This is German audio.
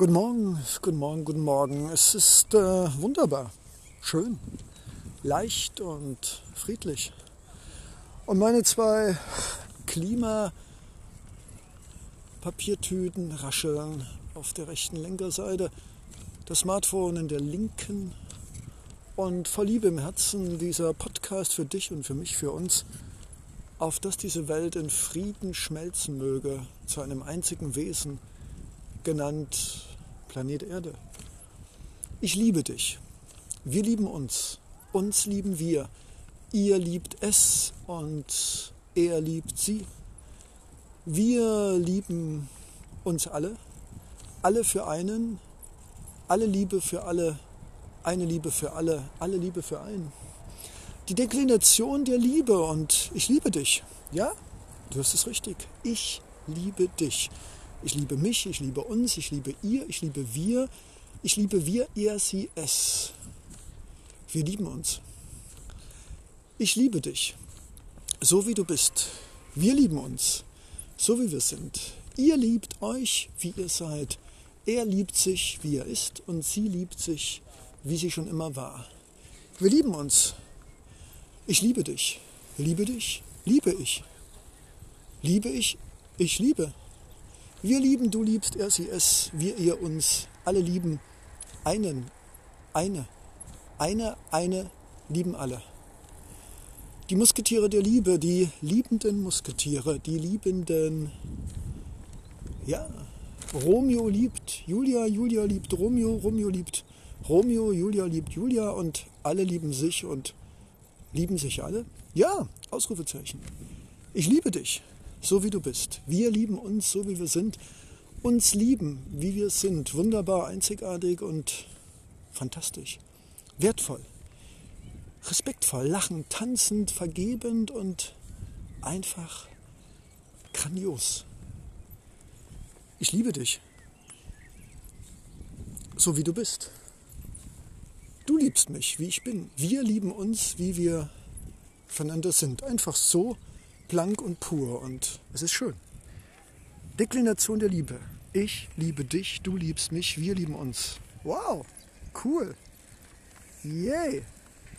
Guten Morgen, guten Morgen, guten Morgen. Es ist äh, wunderbar, schön, leicht und friedlich. Und meine zwei Klima-Papiertüten rascheln auf der rechten Lenkerseite, das Smartphone in der linken und voll Liebe im Herzen dieser Podcast für dich und für mich, für uns, auf dass diese Welt in Frieden schmelzen möge zu einem einzigen Wesen, genannt Planet Erde. Ich liebe dich. Wir lieben uns. Uns lieben wir. Ihr liebt es und er liebt sie. Wir lieben uns alle. Alle für einen. Alle Liebe für alle. Eine Liebe für alle. Alle Liebe für einen. Die Deklination der Liebe und ich liebe dich. Ja, du hast es richtig. Ich liebe dich. Ich liebe mich, ich liebe uns, ich liebe ihr, ich liebe wir, ich liebe wir, er, sie, es. Wir lieben uns. Ich liebe dich, so wie du bist. Wir lieben uns, so wie wir sind. Ihr liebt euch, wie ihr seid. Er liebt sich, wie er ist, und sie liebt sich, wie sie schon immer war. Wir lieben uns. Ich liebe dich. Liebe dich. Liebe ich. Liebe ich. Ich liebe. Wir lieben, du liebst, er, sie, es, wir, ihr, uns. Alle lieben einen, eine, eine, eine, lieben alle. Die Musketiere der Liebe, die liebenden Musketiere, die liebenden, ja, Romeo liebt Julia, Julia liebt Romeo, Romeo liebt Romeo, Julia liebt Julia und alle lieben sich und lieben sich alle? Ja, Ausrufezeichen. Ich liebe dich so wie du bist. Wir lieben uns, so wie wir sind. Uns lieben, wie wir sind. Wunderbar, einzigartig und fantastisch. Wertvoll. Respektvoll, lachend, tanzend, vergebend und einfach grandios. Ich liebe dich. So wie du bist. Du liebst mich, wie ich bin. Wir lieben uns, wie wir voneinander sind. Einfach so, blank und pur und es ist schön. Deklination der Liebe. Ich liebe dich, du liebst mich, wir lieben uns. Wow, cool. Yay.